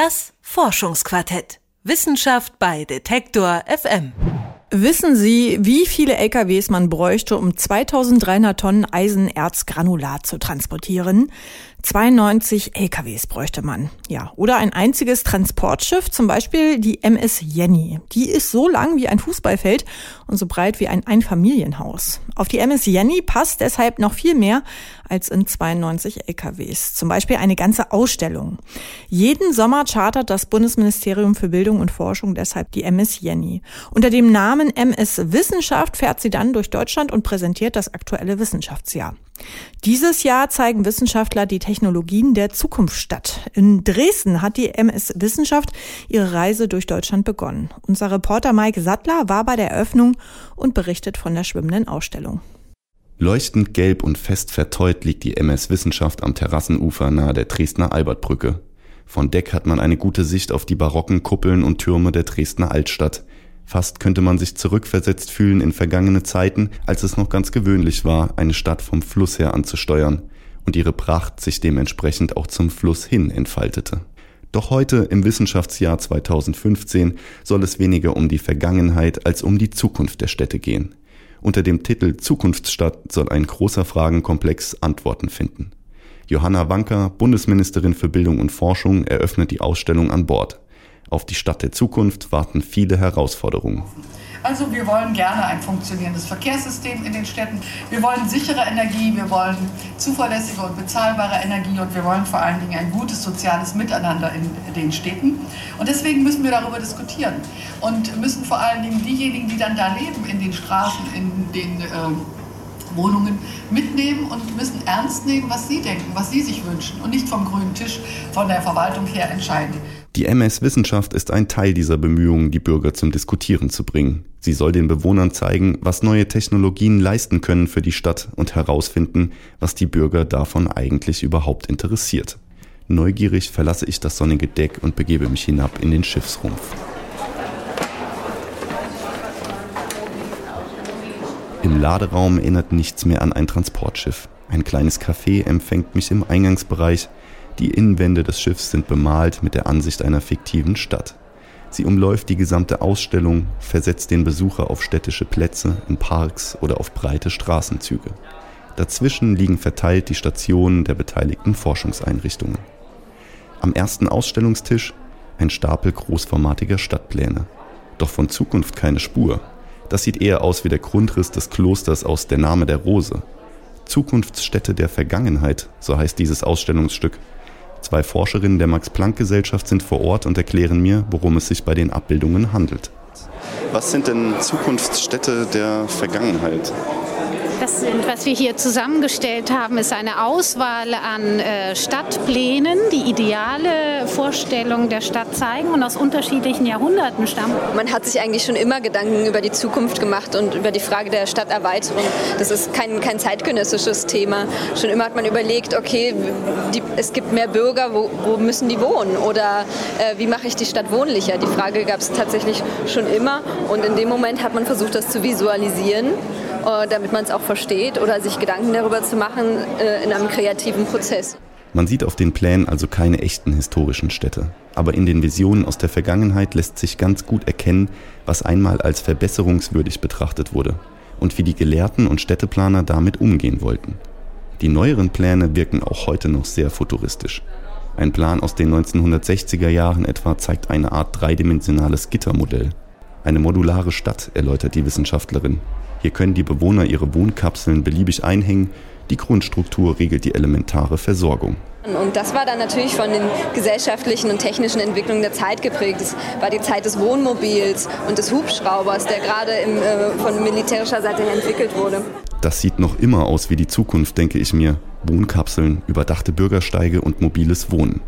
Das Forschungsquartett. Wissenschaft bei Detektor FM. Wissen Sie, wie viele LKWs man bräuchte, um 2300 Tonnen Eisenerzgranulat zu transportieren? 92 LKWs bräuchte man. Ja, oder ein einziges Transportschiff, zum Beispiel die MS Jenny. Die ist so lang wie ein Fußballfeld und so breit wie ein Einfamilienhaus. Auf die MS Jenny passt deshalb noch viel mehr als in 92 LKWs. Zum Beispiel eine ganze Ausstellung. Jeden Sommer chartert das Bundesministerium für Bildung und Forschung deshalb die MS Jenny. Unter dem Namen MS Wissenschaft fährt sie dann durch Deutschland und präsentiert das aktuelle Wissenschaftsjahr. Dieses Jahr zeigen Wissenschaftler die Technologien der Zukunft statt. In Dresden hat die MS Wissenschaft ihre Reise durch Deutschland begonnen. Unser Reporter Mike Sattler war bei der Eröffnung und berichtet von der schwimmenden Ausstellung. Leuchtend gelb und fest verteut liegt die MS Wissenschaft am Terrassenufer nahe der Dresdner Albertbrücke. Von Deck hat man eine gute Sicht auf die barocken Kuppeln und Türme der Dresdner Altstadt. Fast könnte man sich zurückversetzt fühlen in vergangene Zeiten, als es noch ganz gewöhnlich war, eine Stadt vom Fluss her anzusteuern und ihre Pracht sich dementsprechend auch zum Fluss hin entfaltete. Doch heute im Wissenschaftsjahr 2015 soll es weniger um die Vergangenheit als um die Zukunft der Städte gehen. Unter dem Titel Zukunftsstadt soll ein großer Fragenkomplex Antworten finden. Johanna Wanker, Bundesministerin für Bildung und Forschung, eröffnet die Ausstellung an Bord. Auf die Stadt der Zukunft warten viele Herausforderungen. Also wir wollen gerne ein funktionierendes Verkehrssystem in den Städten. Wir wollen sichere Energie, wir wollen zuverlässige und bezahlbare Energie und wir wollen vor allen Dingen ein gutes soziales Miteinander in den Städten. Und deswegen müssen wir darüber diskutieren und müssen vor allen Dingen diejenigen, die dann da leben, in den Straßen, in den äh, Wohnungen mitnehmen und müssen ernst nehmen, was sie denken, was sie sich wünschen und nicht vom grünen Tisch von der Verwaltung her entscheiden. Die MS Wissenschaft ist ein Teil dieser Bemühungen, die Bürger zum Diskutieren zu bringen. Sie soll den Bewohnern zeigen, was neue Technologien leisten können für die Stadt und herausfinden, was die Bürger davon eigentlich überhaupt interessiert. Neugierig verlasse ich das sonnige Deck und begebe mich hinab in den Schiffsrumpf. Im Laderaum erinnert nichts mehr an ein Transportschiff. Ein kleines Café empfängt mich im Eingangsbereich, die Innenwände des Schiffs sind bemalt mit der Ansicht einer fiktiven Stadt. Sie umläuft die gesamte Ausstellung, versetzt den Besucher auf städtische Plätze, in Parks oder auf breite Straßenzüge. Dazwischen liegen verteilt die Stationen der beteiligten Forschungseinrichtungen. Am ersten Ausstellungstisch ein Stapel großformatiger Stadtpläne. Doch von Zukunft keine Spur. Das sieht eher aus wie der Grundriss des Klosters aus Der Name der Rose. Zukunftsstätte der Vergangenheit, so heißt dieses Ausstellungsstück, Zwei Forscherinnen der Max-Planck-Gesellschaft sind vor Ort und erklären mir, worum es sich bei den Abbildungen handelt. Was sind denn Zukunftsstädte der Vergangenheit? Das sind, was wir hier zusammengestellt haben, ist eine Auswahl an äh, Stadtplänen, ideale Vorstellung der Stadt zeigen und aus unterschiedlichen Jahrhunderten stammen. Man hat sich eigentlich schon immer Gedanken über die Zukunft gemacht und über die Frage der Stadterweiterung. Das ist kein, kein zeitgenössisches Thema. Schon immer hat man überlegt, okay, die, es gibt mehr Bürger, wo, wo müssen die wohnen? Oder äh, wie mache ich die Stadt wohnlicher? Die Frage gab es tatsächlich schon immer und in dem Moment hat man versucht, das zu visualisieren äh, damit man es auch versteht oder sich Gedanken darüber zu machen äh, in einem kreativen Prozess. Man sieht auf den Plänen also keine echten historischen Städte. Aber in den Visionen aus der Vergangenheit lässt sich ganz gut erkennen, was einmal als verbesserungswürdig betrachtet wurde und wie die Gelehrten und Städteplaner damit umgehen wollten. Die neueren Pläne wirken auch heute noch sehr futuristisch. Ein Plan aus den 1960er Jahren etwa zeigt eine Art dreidimensionales Gittermodell. Eine modulare Stadt, erläutert die Wissenschaftlerin. Hier können die Bewohner ihre Wohnkapseln beliebig einhängen. Die Grundstruktur regelt die elementare Versorgung. Und das war dann natürlich von den gesellschaftlichen und technischen Entwicklungen der Zeit geprägt. Es war die Zeit des Wohnmobils und des Hubschraubers, der gerade im, äh, von militärischer Seite her entwickelt wurde. Das sieht noch immer aus wie die Zukunft, denke ich mir. Wohnkapseln, überdachte Bürgersteige und mobiles Wohnen.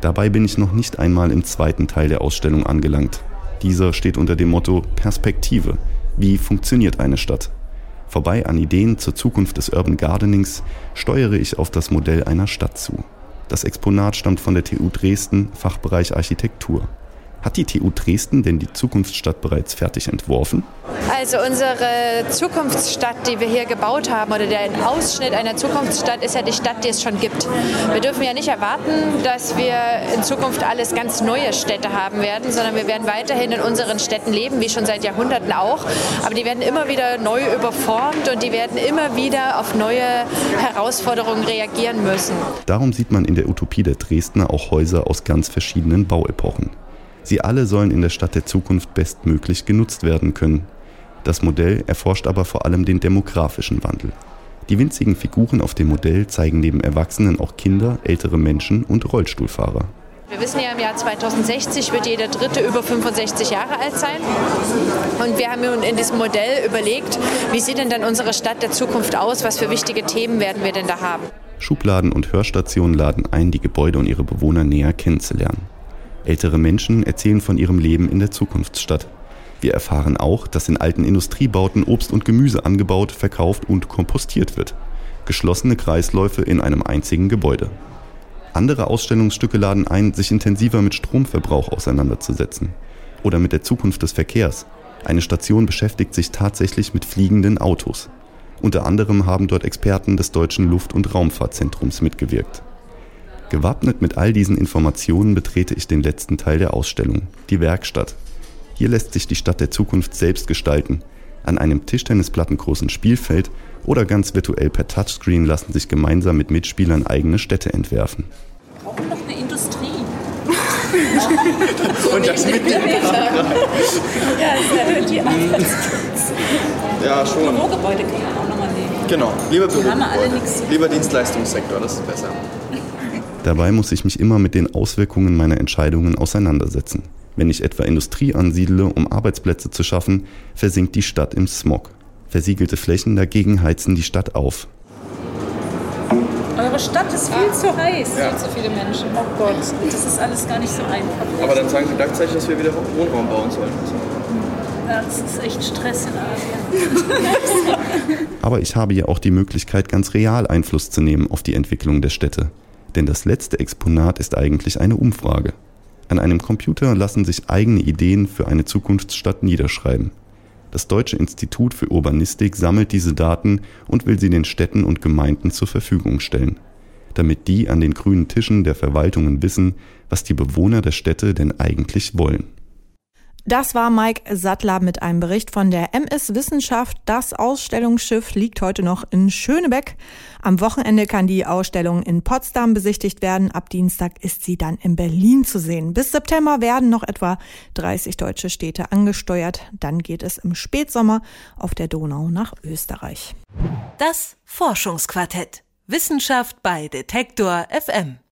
Dabei bin ich noch nicht einmal im zweiten Teil der Ausstellung angelangt. Dieser steht unter dem Motto Perspektive. Wie funktioniert eine Stadt? Vorbei an Ideen zur Zukunft des Urban Gardenings steuere ich auf das Modell einer Stadt zu. Das Exponat stammt von der TU Dresden, Fachbereich Architektur. Hat die TU Dresden denn die Zukunftsstadt bereits fertig entworfen? Also unsere Zukunftsstadt, die wir hier gebaut haben, oder der Ausschnitt einer Zukunftsstadt ist ja die Stadt, die es schon gibt. Wir dürfen ja nicht erwarten, dass wir in Zukunft alles ganz neue Städte haben werden, sondern wir werden weiterhin in unseren Städten leben, wie schon seit Jahrhunderten auch. Aber die werden immer wieder neu überformt und die werden immer wieder auf neue Herausforderungen reagieren müssen. Darum sieht man in der Utopie der Dresdner auch Häuser aus ganz verschiedenen Bauepochen. Sie alle sollen in der Stadt der Zukunft bestmöglich genutzt werden können. Das Modell erforscht aber vor allem den demografischen Wandel. Die winzigen Figuren auf dem Modell zeigen neben Erwachsenen auch Kinder, ältere Menschen und Rollstuhlfahrer. Wir wissen ja, im Jahr 2060 wird jeder Dritte über 65 Jahre alt sein. Und wir haben nun in diesem Modell überlegt, wie sieht denn dann unsere Stadt der Zukunft aus? Was für wichtige Themen werden wir denn da haben? Schubladen und Hörstationen laden ein, die Gebäude und ihre Bewohner näher kennenzulernen. Ältere Menschen erzählen von ihrem Leben in der Zukunftsstadt. Wir erfahren auch, dass in alten Industriebauten Obst und Gemüse angebaut, verkauft und kompostiert wird. Geschlossene Kreisläufe in einem einzigen Gebäude. Andere Ausstellungsstücke laden ein, sich intensiver mit Stromverbrauch auseinanderzusetzen. Oder mit der Zukunft des Verkehrs. Eine Station beschäftigt sich tatsächlich mit fliegenden Autos. Unter anderem haben dort Experten des Deutschen Luft- und Raumfahrtzentrums mitgewirkt. Gewappnet mit all diesen Informationen betrete ich den letzten Teil der Ausstellung, die Werkstatt. Hier lässt sich die Stadt der Zukunft selbst gestalten. An einem Tischtennisplattengroßen Spielfeld oder ganz virtuell per Touchscreen lassen sich gemeinsam mit Mitspielern eigene Städte entwerfen. Wir brauchen noch eine Industrie. Und das mit dem Ja, das erhöht die. Ja, schon. Bürogebäude kann man auch nochmal nehmen. Genau. Lieber Die haben alle Büro. nichts. Lieber Dienstleistungssektor, das ist besser. Dabei muss ich mich immer mit den Auswirkungen meiner Entscheidungen auseinandersetzen. Wenn ich etwa Industrie ansiedle, um Arbeitsplätze zu schaffen, versinkt die Stadt im Smog. Versiegelte Flächen dagegen heizen die Stadt auf. Eure Stadt ist viel zu heiß. Ja. Viel zu viele Menschen. Oh Gott, das ist alles gar nicht so einfach. Aber dann sagen Sie gleichzeitig, dass wir wieder Wohnraum bauen sollen. Das ist echt Stress in Asien. Aber ich habe ja auch die Möglichkeit, ganz real Einfluss zu nehmen auf die Entwicklung der Städte. Denn das letzte Exponat ist eigentlich eine Umfrage. An einem Computer lassen sich eigene Ideen für eine Zukunftsstadt niederschreiben. Das Deutsche Institut für Urbanistik sammelt diese Daten und will sie den Städten und Gemeinden zur Verfügung stellen, damit die an den grünen Tischen der Verwaltungen wissen, was die Bewohner der Städte denn eigentlich wollen. Das war Mike Sattler mit einem Bericht von der MS Wissenschaft. Das Ausstellungsschiff liegt heute noch in Schönebeck. Am Wochenende kann die Ausstellung in Potsdam besichtigt werden. Ab Dienstag ist sie dann in Berlin zu sehen. Bis September werden noch etwa 30 deutsche Städte angesteuert. Dann geht es im Spätsommer auf der Donau nach Österreich. Das Forschungsquartett. Wissenschaft bei Detektor FM.